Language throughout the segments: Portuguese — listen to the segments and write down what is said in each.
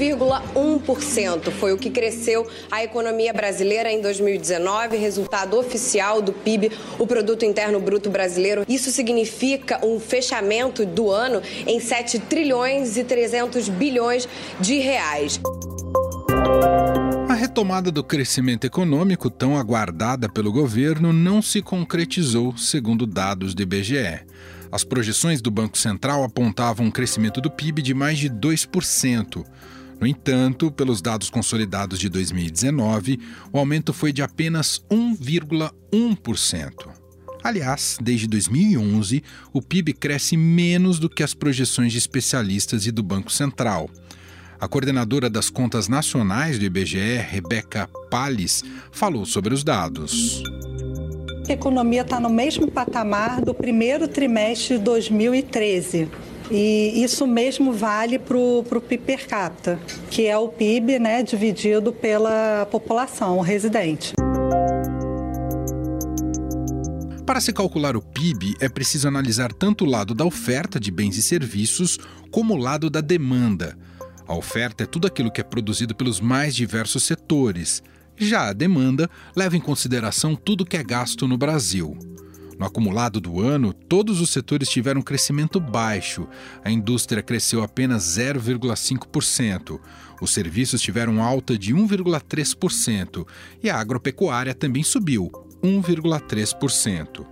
1,1%. Foi o que cresceu a economia brasileira em 2019, resultado oficial do PIB, o Produto Interno Bruto Brasileiro. Isso significa um fechamento do ano em 7 trilhões e 300 bilhões de reais. A retomada do crescimento econômico, tão aguardada pelo governo, não se concretizou, segundo dados do IBGE. As projeções do Banco Central apontavam um crescimento do PIB de mais de 2%. No entanto, pelos dados consolidados de 2019, o aumento foi de apenas 1,1%. Aliás, desde 2011, o PIB cresce menos do que as projeções de especialistas e do Banco Central. A coordenadora das contas nacionais do IBGE, Rebeca Palles, falou sobre os dados a economia está no mesmo patamar do primeiro trimestre de 2013. E isso mesmo vale para o PIB per capita, que é o PIB né, dividido pela população residente. Para se calcular o PIB, é preciso analisar tanto o lado da oferta de bens e serviços como o lado da demanda. A oferta é tudo aquilo que é produzido pelos mais diversos setores, já a demanda leva em consideração tudo que é gasto no Brasil. No acumulado do ano, todos os setores tiveram crescimento baixo. A indústria cresceu apenas 0,5%. Os serviços tiveram alta de 1,3% e a agropecuária também subiu 1,3%.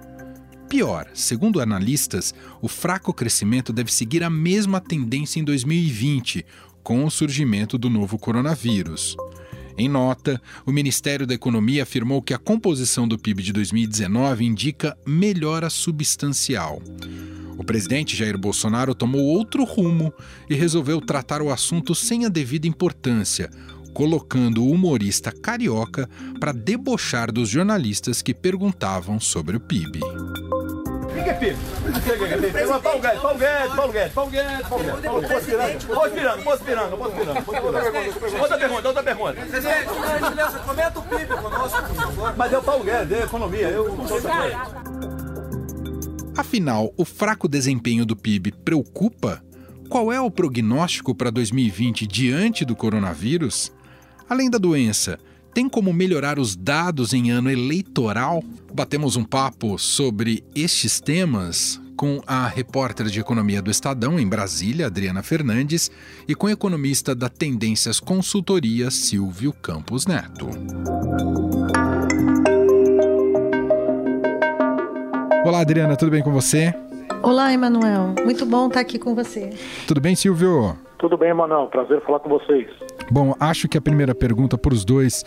Pior, segundo analistas, o fraco crescimento deve seguir a mesma tendência em 2020, com o surgimento do novo coronavírus. Em nota, o Ministério da Economia afirmou que a composição do PIB de 2019 indica melhora substancial. O presidente Jair Bolsonaro tomou outro rumo e resolveu tratar o assunto sem a devida importância, colocando o humorista carioca para debochar dos jornalistas que perguntavam sobre o PIB que é PIB? Pegou Paulo Guedes, Paulo Guedes, Paulo Guedes, Paulo Guedes, Paulo Guedes. Posso pirando, posso pirando, posso pirando. Outra pergunta, outra pergunta. Presidente, comenta o PIB conosco, por favor. Mas é o Paulo Guedes, é economia, eu não sou Afinal, o fraco desempenho do PIB preocupa? Qual é o prognóstico para 2020 diante do coronavírus? Além da doença, tem como melhorar os dados em ano eleitoral? Batemos um papo sobre estes temas com a repórter de economia do Estadão em Brasília, Adriana Fernandes, e com o economista da Tendências Consultoria, Silvio Campos Neto. Olá, Adriana, tudo bem com você? Olá, Emanuel. Muito bom estar aqui com você. Tudo bem, Silvio? Tudo bem, Emanuel. Prazer falar com vocês. Bom, acho que a primeira pergunta para os dois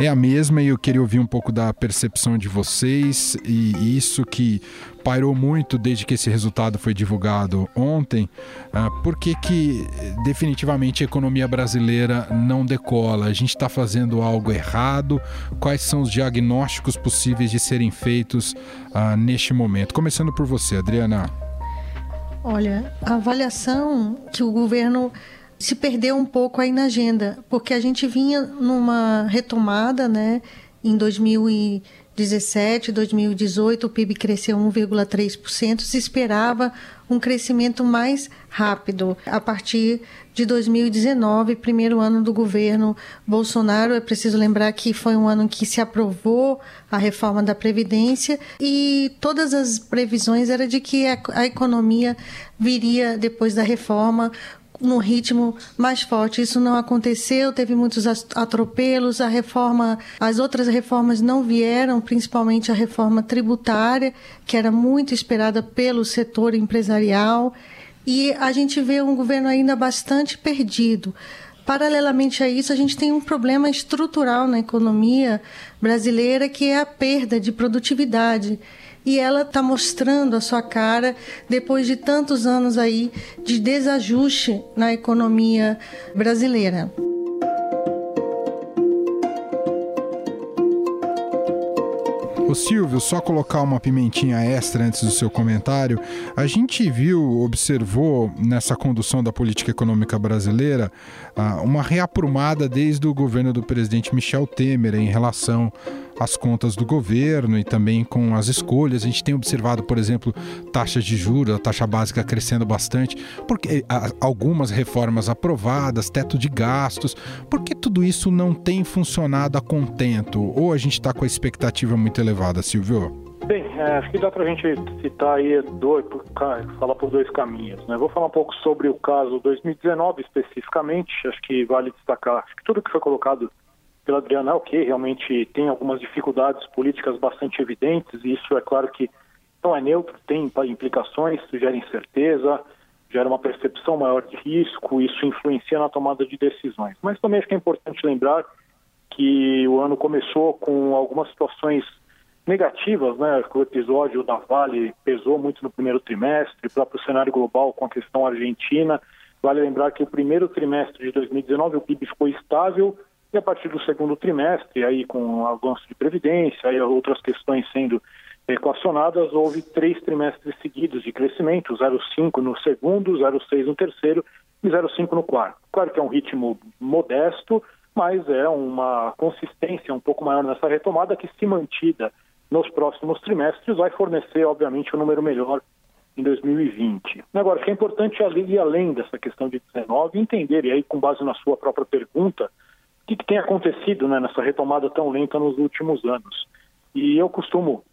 é a mesma e eu queria ouvir um pouco da percepção de vocês e isso que pairou muito desde que esse resultado foi divulgado ontem. Uh, por que, que definitivamente a economia brasileira não decola? A gente está fazendo algo errado? Quais são os diagnósticos possíveis de serem feitos uh, neste momento? Começando por você, Adriana. Olha, a avaliação que o governo se perdeu um pouco aí na agenda, porque a gente vinha numa retomada, né? Em 2017, 2018, o PIB cresceu 1,3%, se esperava um crescimento mais rápido. A partir de 2019, primeiro ano do governo Bolsonaro, é preciso lembrar que foi um ano que se aprovou a reforma da Previdência e todas as previsões eram de que a economia viria depois da reforma num ritmo mais forte. Isso não aconteceu, teve muitos atropelos, a reforma, as outras reformas não vieram, principalmente a reforma tributária, que era muito esperada pelo setor empresarial, e a gente vê um governo ainda bastante perdido. Paralelamente a isso, a gente tem um problema estrutural na economia brasileira, que é a perda de produtividade e ela está mostrando a sua cara depois de tantos anos aí de desajuste na economia brasileira. Ô Silvio, só colocar uma pimentinha extra antes do seu comentário. A gente viu, observou nessa condução da política econômica brasileira ah, uma reaprumada desde o governo do presidente Michel Temer em relação as contas do governo e também com as escolhas. A gente tem observado, por exemplo, taxas de juros, a taxa básica crescendo bastante, porque algumas reformas aprovadas, teto de gastos. Por que tudo isso não tem funcionado a contento? Ou a gente está com a expectativa muito elevada, Silvio? Bem, é, acho que dá para a gente citar aí dois, falar por dois caminhos. Né? Vou falar um pouco sobre o caso 2019 especificamente. Acho que vale destacar acho que tudo que foi colocado pela Adriana ok, realmente tem algumas dificuldades políticas bastante evidentes, e isso é claro que não é neutro, tem implicações, gera incerteza, gera uma percepção maior de risco, isso influencia na tomada de decisões. Mas também acho que é importante lembrar que o ano começou com algumas situações negativas, né? O episódio da Vale pesou muito no primeiro trimestre, o próprio cenário global com a questão argentina. Vale lembrar que o primeiro trimestre de 2019 o PIB ficou estável e a partir do segundo trimestre, aí com avanço de previdência e outras questões sendo equacionadas, houve três trimestres seguidos de crescimento, 0,5 no segundo, 0,6 no terceiro e 0,5 no quarto. Claro que é um ritmo modesto, mas é uma consistência um pouco maior nessa retomada que, se mantida nos próximos trimestres, vai fornecer, obviamente, um número melhor em 2020. Agora, o que é importante ir além dessa questão de 19 entender, e aí com base na sua própria pergunta, o que, que tem acontecido né, nessa retomada tão lenta nos últimos anos. E eu costumo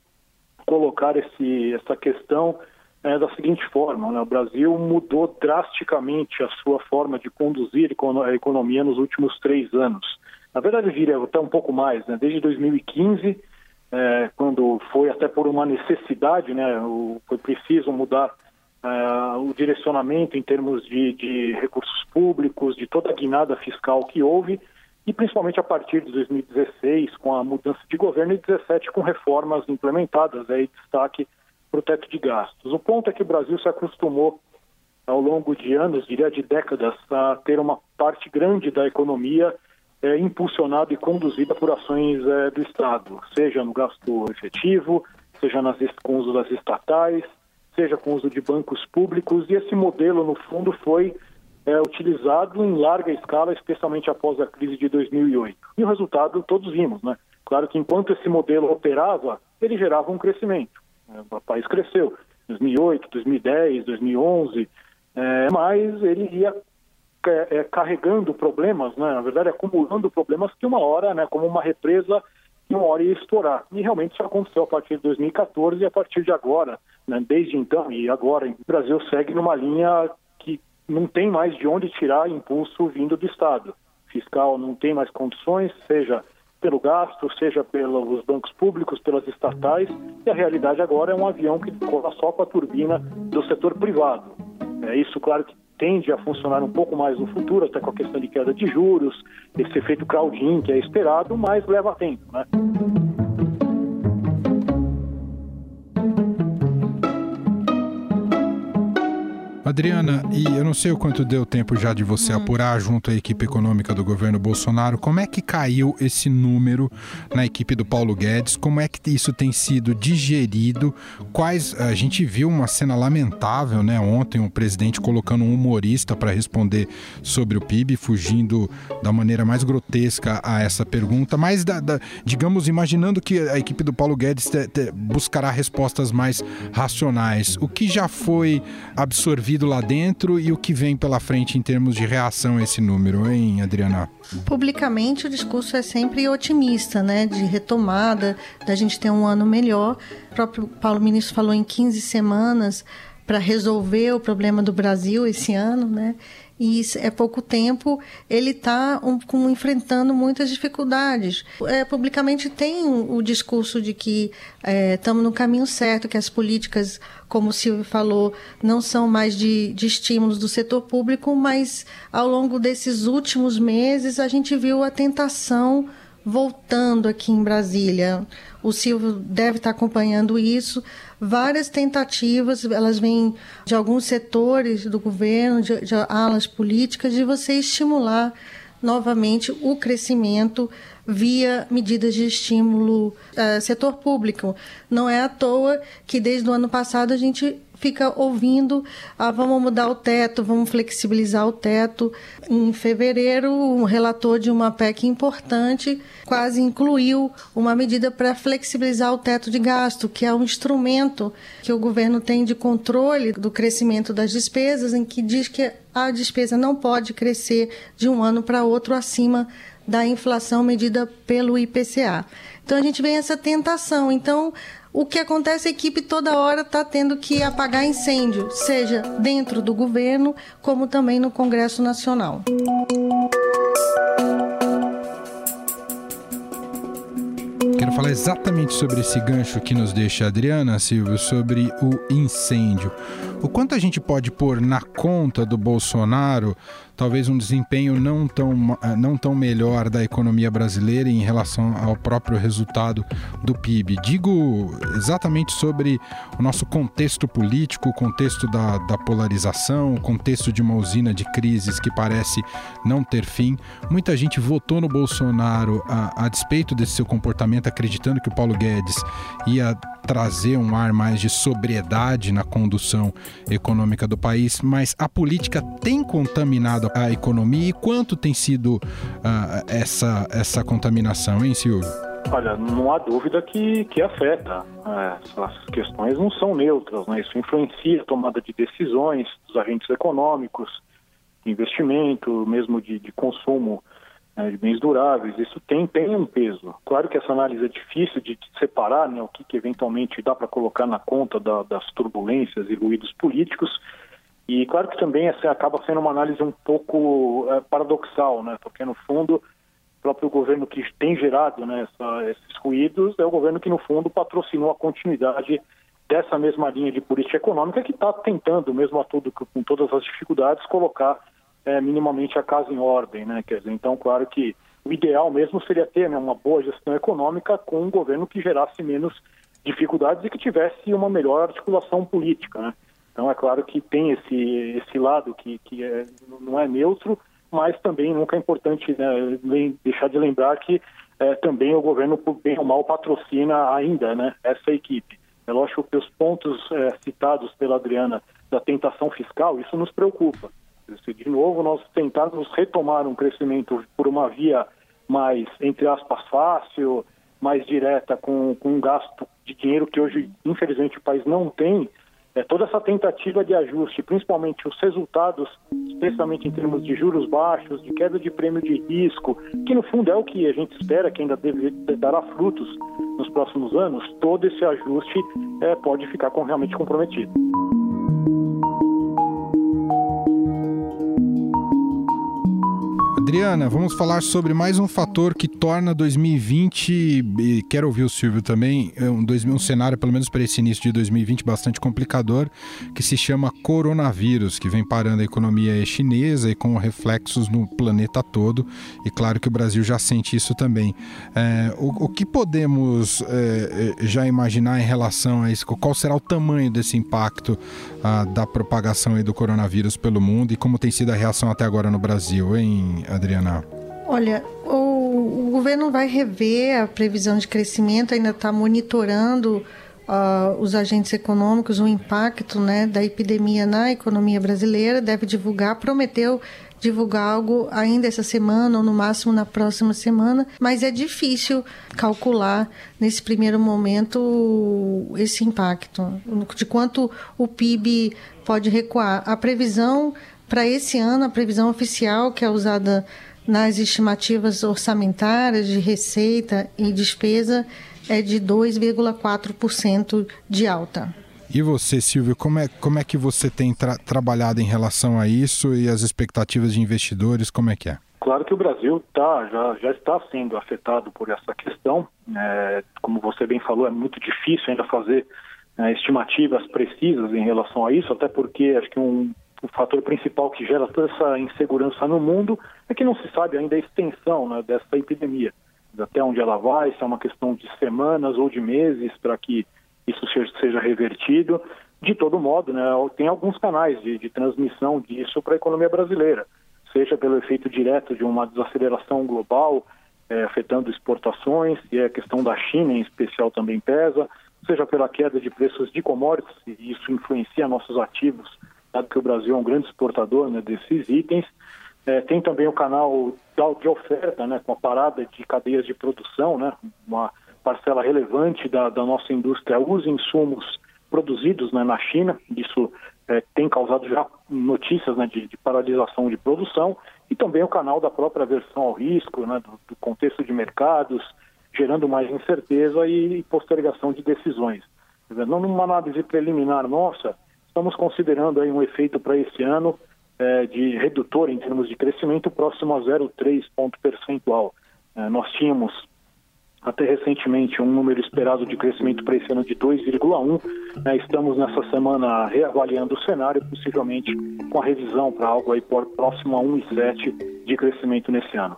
colocar esse, essa questão é, da seguinte forma: né? o Brasil mudou drasticamente a sua forma de conduzir a economia nos últimos três anos. Na verdade, diria até um pouco mais, né? desde 2015, é, quando foi até por uma necessidade, né? o, foi preciso mudar é, o direcionamento em termos de, de recursos públicos, de toda a guinada fiscal que houve e principalmente a partir de 2016, com a mudança de governo, e 2017 com reformas implementadas, aí destaque para o teto de gastos. O ponto é que o Brasil se acostumou ao longo de anos, diria de décadas, a ter uma parte grande da economia é, impulsionada e conduzida por ações é, do Estado, seja no gasto efetivo, seja nas, com uso das estatais, seja com uso de bancos públicos, e esse modelo, no fundo, foi é, utilizado em larga escala, especialmente após a crise de 2008. E o resultado todos vimos, né? Claro que enquanto esse modelo operava, ele gerava um crescimento. É, o país cresceu, 2008, 2010, 2011, é, mas ele ia é, é, carregando problemas, né? na verdade acumulando problemas que uma hora, né, como uma represa, que uma hora ia estourar. E realmente isso aconteceu a partir de 2014 e a partir de agora, né, desde então e agora, o Brasil segue numa linha que não tem mais de onde tirar impulso vindo do Estado. Fiscal não tem mais condições, seja pelo gasto, seja pelos bancos públicos, pelas estatais, e a realidade agora é um avião que cola só com a turbina do setor privado. É isso, claro, que tende a funcionar um pouco mais no futuro, até com a questão de queda de juros, esse efeito crowding que é esperado, mas leva tempo, né? Adriana, e eu não sei o quanto deu tempo já de você hum. apurar junto à equipe econômica do governo Bolsonaro, como é que caiu esse número na equipe do Paulo Guedes? Como é que isso tem sido digerido? Quais a gente viu uma cena lamentável, né? Ontem o presidente colocando um humorista para responder sobre o PIB, fugindo da maneira mais grotesca a essa pergunta, mas da, da, digamos imaginando que a equipe do Paulo Guedes te, te, buscará respostas mais racionais. O que já foi absorvido lá dentro e o que vem pela frente em termos de reação a esse número, hein, Adriana? Publicamente o discurso é sempre otimista, né, de retomada, da gente ter um ano melhor. O próprio Paulo Ministro falou em 15 semanas para resolver o problema do Brasil esse ano, né? E é pouco tempo, ele está um, enfrentando muitas dificuldades. É, publicamente tem o discurso de que estamos é, no caminho certo, que as políticas, como o Silvio falou, não são mais de, de estímulos do setor público, mas ao longo desses últimos meses a gente viu a tentação voltando aqui em Brasília. O Silvio deve estar acompanhando isso. Várias tentativas, elas vêm de alguns setores do governo, de, de alas políticas, de você estimular novamente o crescimento via medidas de estímulo uh, setor público. Não é à toa que desde o ano passado a gente fica ouvindo, ah, vamos mudar o teto, vamos flexibilizar o teto. Em fevereiro, um relator de uma PEC importante quase incluiu uma medida para flexibilizar o teto de gasto, que é um instrumento que o governo tem de controle do crescimento das despesas, em que diz que a despesa não pode crescer de um ano para outro acima da inflação medida pelo IPCA. Então a gente vê essa tentação. Então o que acontece é a equipe toda hora está tendo que apagar incêndio, seja dentro do governo, como também no Congresso Nacional. Quero falar exatamente sobre esse gancho que nos deixa a Adriana Silvio, sobre o incêndio. O quanto a gente pode pôr na conta do Bolsonaro talvez um desempenho não tão, eh, não tão melhor da economia brasileira em relação ao próprio resultado do PIB. Digo exatamente sobre o nosso contexto político, o contexto da, da polarização, o contexto de uma usina de crises que parece não ter fim. Muita gente votou no Bolsonaro a, a despeito desse seu comportamento, acreditando que o Paulo Guedes ia trazer um ar mais de sobriedade na condução econômica do país, mas a política tem contaminado a economia e quanto tem sido uh, essa, essa contaminação, hein, Silvio? Olha, não há dúvida que, que afeta. Essas questões não são neutras, né? isso influencia a tomada de decisões dos agentes econômicos, de investimento, mesmo de, de consumo né, de bens duráveis, isso tem, tem um peso. Claro que essa análise é difícil de, separar né, o que, que eventualmente dá para colocar na conta da, das turbulências e ruídos políticos, e claro que também essa acaba sendo uma análise um pouco é, paradoxal, né, porque no fundo o próprio governo que tem gerado né, essa, esses ruídos é o governo que no fundo patrocinou a continuidade dessa mesma linha de política econômica que está tentando, mesmo a tudo com todas as dificuldades, colocar é, minimamente a casa em ordem, né? Quer dizer, então, claro que o ideal mesmo seria ter né, uma boa gestão econômica com um governo que gerasse menos dificuldades e que tivesse uma melhor articulação política, né? Então, é claro que tem esse, esse lado que, que é, não é neutro, mas também nunca é importante né, deixar de lembrar que é, também o governo, por bem ou mal, patrocina ainda né, essa equipe. É lógico que os pontos é, citados pela Adriana da tentação fiscal, isso nos preocupa. Se de novo nós tentarmos retomar um crescimento por uma via mais, entre aspas, fácil, mais direta, com, com um gasto de dinheiro que hoje, infelizmente, o país não tem, é, toda essa tentativa de ajuste, principalmente os resultados, especialmente em termos de juros baixos, de queda de prêmio de risco, que no fundo é o que a gente espera que ainda deve, dará frutos nos próximos anos, todo esse ajuste é, pode ficar com, realmente comprometido. Adriana, vamos falar sobre mais um fator que torna 2020, e quero ouvir o Silvio também, é um, um cenário, pelo menos para esse início de 2020, bastante complicador, que se chama coronavírus, que vem parando a economia chinesa e com reflexos no planeta todo. E claro que o Brasil já sente isso também. É, o, o, que podemos é, é já imaginar em relação a isso? Qual será o tamanho desse impacto ah, da propagação do coronavírus pelo mundo e como tem sido a reação até agora no Brasil, hein? Olha, o, o governo vai rever a previsão de crescimento, ainda está monitorando uh, os agentes econômicos, o impacto né, da epidemia na economia brasileira, deve divulgar, prometeu divulgar algo ainda essa semana ou no máximo na próxima semana, mas é difícil calcular nesse primeiro momento esse impacto, de quanto o PIB pode recuar. A previsão para esse ano, a previsão oficial que é usada nas estimativas orçamentárias de receita e despesa é de 2,4% de alta. E você, Silvio, como é, como é que você tem tra trabalhado em relação a isso e as expectativas de investidores, como é que é? Claro que o Brasil tá, já, já está sendo afetado por essa questão. É, como você bem falou, é muito difícil ainda fazer é, estimativas precisas em relação a isso, até porque acho que um o fator principal que gera toda essa insegurança no mundo é que não se sabe ainda a extensão né, dessa epidemia, até onde ela vai, se é uma questão de semanas ou de meses para que isso seja revertido. De todo modo, né, tem alguns canais de, de transmissão disso para a economia brasileira, seja pelo efeito direto de uma desaceleração global, é, afetando exportações, e a questão da China em especial também pesa, seja pela queda de preços de commodities, e isso influencia nossos ativos, dado que o Brasil é um grande exportador né, desses itens. É, tem também o canal de oferta, né, com a parada de cadeias de produção, né, uma parcela relevante da, da nossa indústria usa insumos produzidos né, na China. Isso é, tem causado já notícias né, de, de, paralisação de produção e também o canal da própria versão ao risco, né, do, do contexto de mercados, gerando mais incerteza e, postergação de decisões. Não numa análise preliminar nossa, estamos considerando aí um efeito para esse ano é, de redutor em termos de crescimento próximo a 0,3 ponto percentual. É, nós tínhamos até recentemente um número esperado de crescimento para esse ano de 2,1. Né, estamos nessa semana reavaliando o cenário, possivelmente com a revisão para algo aí próximo a 1,7 de crescimento nesse ano.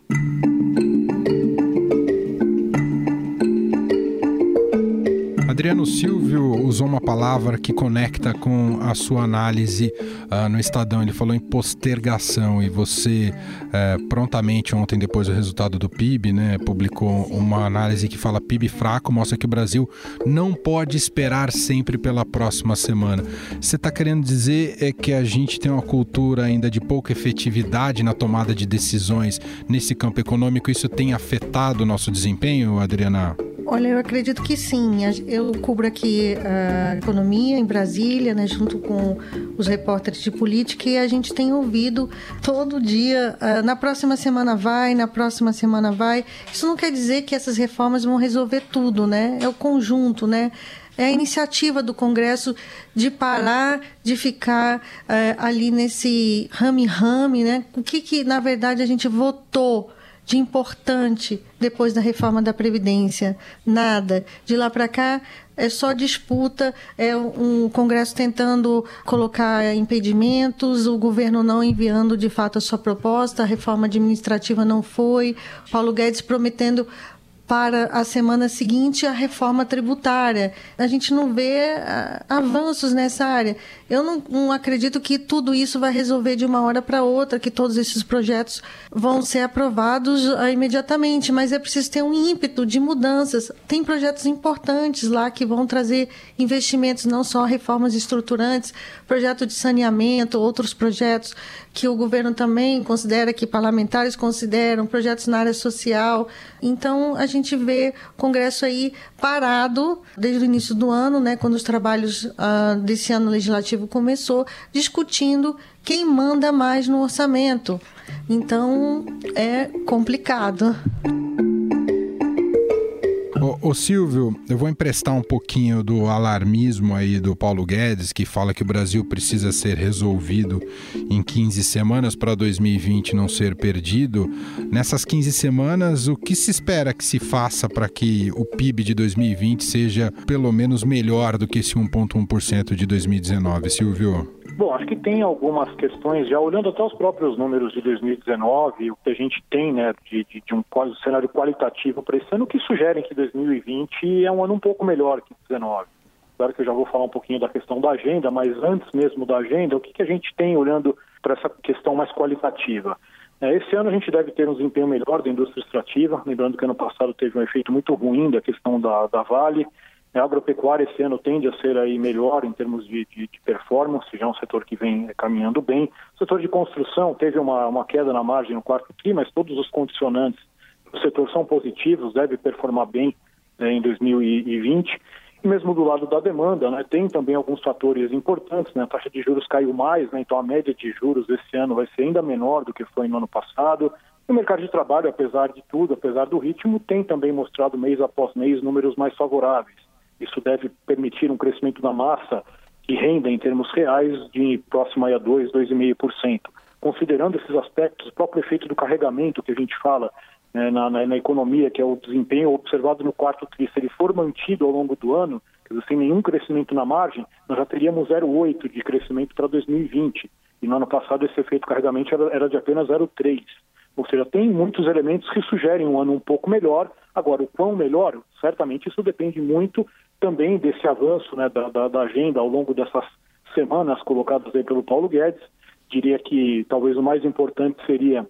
Adriano Silvio usou uma palavra que conecta com a sua análise uh, no Estadão. Ele falou em postergação e você uh, prontamente ontem, depois do resultado do PIB, né, publicou uma análise que fala PIB fraco, mostra que o Brasil não pode esperar sempre pela próxima semana. Você está querendo dizer é que a gente tem uma cultura ainda de pouca efetividade na tomada de decisões nesse campo econômico? Isso tem afetado o nosso desempenho, Adriana? Olha, eu acredito que sim. Eu cubro aqui a economia em Brasília, né, junto com os repórteres de política, e a gente tem ouvido todo dia, uh, na próxima semana vai, na próxima semana vai. Isso não quer dizer que essas reformas vão resolver tudo, né? É o conjunto, né? É a iniciativa do Congresso de parar de ficar uh, ali nesse rame-rame, né? O que, que, na verdade, a gente votou de importante depois da reforma da Previdência? Nada. De lá para cá é só disputa, é um Congresso tentando colocar impedimentos, o governo não enviando de fato a sua proposta, a reforma administrativa não foi, Paulo Guedes prometendo para a semana seguinte a reforma tributária. A gente não vê uh, avanços nessa área. Eu não, não, acredito que tudo isso vai resolver de uma hora para outra, que todos esses projetos vão ser aprovados uh, imediatamente, mas é preciso ter um ímpeto de mudanças. Tem projetos importantes lá que vão trazer investimentos, não só reformas estruturantes, projeto de saneamento, outros projetos que o governo também considera, que parlamentares consideram, projetos na área social. Então, a gente vê o Congresso aí parado desde o início do ano, né, quando os trabalhos uh, desse ano legislativo começou, discutindo quem manda mais no orçamento. Então, é complicado. Ô, ô, Silvio, eu vou emprestar um pouquinho do alarmismo aí do Paulo Guedes, que fala que o Brasil precisa ser resolvido em 15 semanas para 2020 não ser perdido. Nessas 15 semanas, o que se espera que se faça para que o PIB de 2020 seja pelo menos melhor do que esse 1,1% de 2019, Silvio? Bom, acho que tem algumas questões, já olhando até os próprios números de 2019, o que a gente tem né, de, de, de um cenário qualitativo para esse ano, que sugerem que 2020 é um ano um pouco melhor que 2019. Claro que eu já vou falar um pouquinho da questão da agenda, mas antes mesmo da agenda, o que, que a gente tem olhando para essa questão mais qualitativa? É, esse ano a gente deve ter um desempenho melhor da indústria extrativa, lembrando que ano passado teve um efeito muito ruim da questão da, da Vale, a agropecuária esse ano tende a ser aí melhor em termos de, de, de, performance, já é um setor que vem caminhando bem. O setor de construção teve uma, uma queda na margem no quarto tri, mas todos os condicionantes do setor são positivos, deve performar bem né, em 2020. E mesmo do lado da demanda, né, tem também alguns fatores importantes, né, a taxa de juros caiu mais, né, então a média de juros esse ano vai ser ainda menor do que foi no ano passado. O mercado de trabalho, apesar de tudo, apesar do ritmo, tem também mostrado mês após mês números mais favoráveis. Isso deve permitir um crescimento da massa que renda em termos reais de próximo a 2, 2,5%. Considerando esses aspectos, o próprio efeito do carregamento que a gente fala né, na, na, na, economia, que é o desempenho observado no quarto tri, se ele for mantido ao longo do ano, dizer, sem nenhum crescimento na margem, nós já teríamos 0,8 de crescimento para 2020. E no ano passado esse efeito carregamento era, era de apenas 0,3. Ou seja, tem muitos elementos que sugerem um ano um pouco melhor. Agora, o quão melhor, certamente isso depende muito também desse avanço né, da, da, da, agenda ao longo dessas semanas colocadas aí pelo Paulo Guedes. Diria que talvez o mais importante seria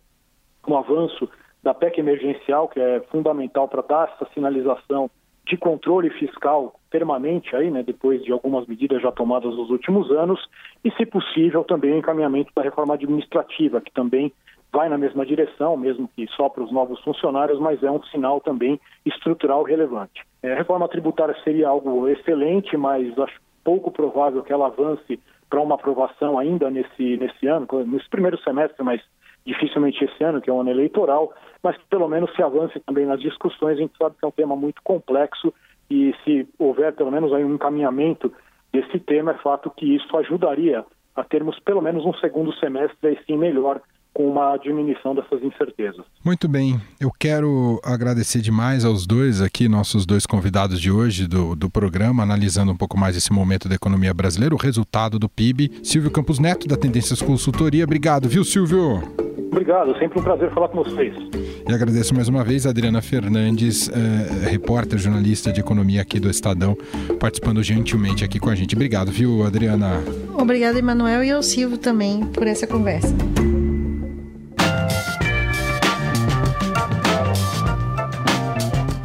um avanço da PEC emergencial, que é fundamental para dar essa sinalização de controle fiscal permanente aí, né, depois de algumas medidas já tomadas nos últimos anos, e, se possível, também o encaminhamento da reforma administrativa, que também vai na mesma direção, mesmo que só para os novos funcionários, mas é um sinal também estrutural relevante. É, a reforma tributária seria algo excelente, mas acho pouco provável que ela avance para uma aprovação ainda nesse, nesse ano, nesse primeiro semestre, mas dificilmente esse ano, que é um ano eleitoral, mas que pelo menos se avance também nas discussões. A gente sabe que é um tema muito complexo e se houver pelo menos aí um encaminhamento desse tema, é fato que isso ajudaria a termos pelo menos um segundo semestre aí sim melhor com uma diminuição dessas incertezas. Muito bem, eu quero agradecer demais aos dois aqui, nossos dois convidados de hoje do, do programa, analisando um pouco mais esse momento da economia brasileira, o resultado do PIB. Silvio Campos Neto, da Tendências Consultoria, obrigado, viu, Silvio? Obrigado, sempre um prazer falar com vocês. E agradeço mais uma vez a Adriana Fernandes, eh, repórter, jornalista de economia aqui do Estadão, participando gentilmente aqui com a gente. Obrigado, viu, Adriana? Obrigada, Emanuel, e ao Silvio também por essa conversa.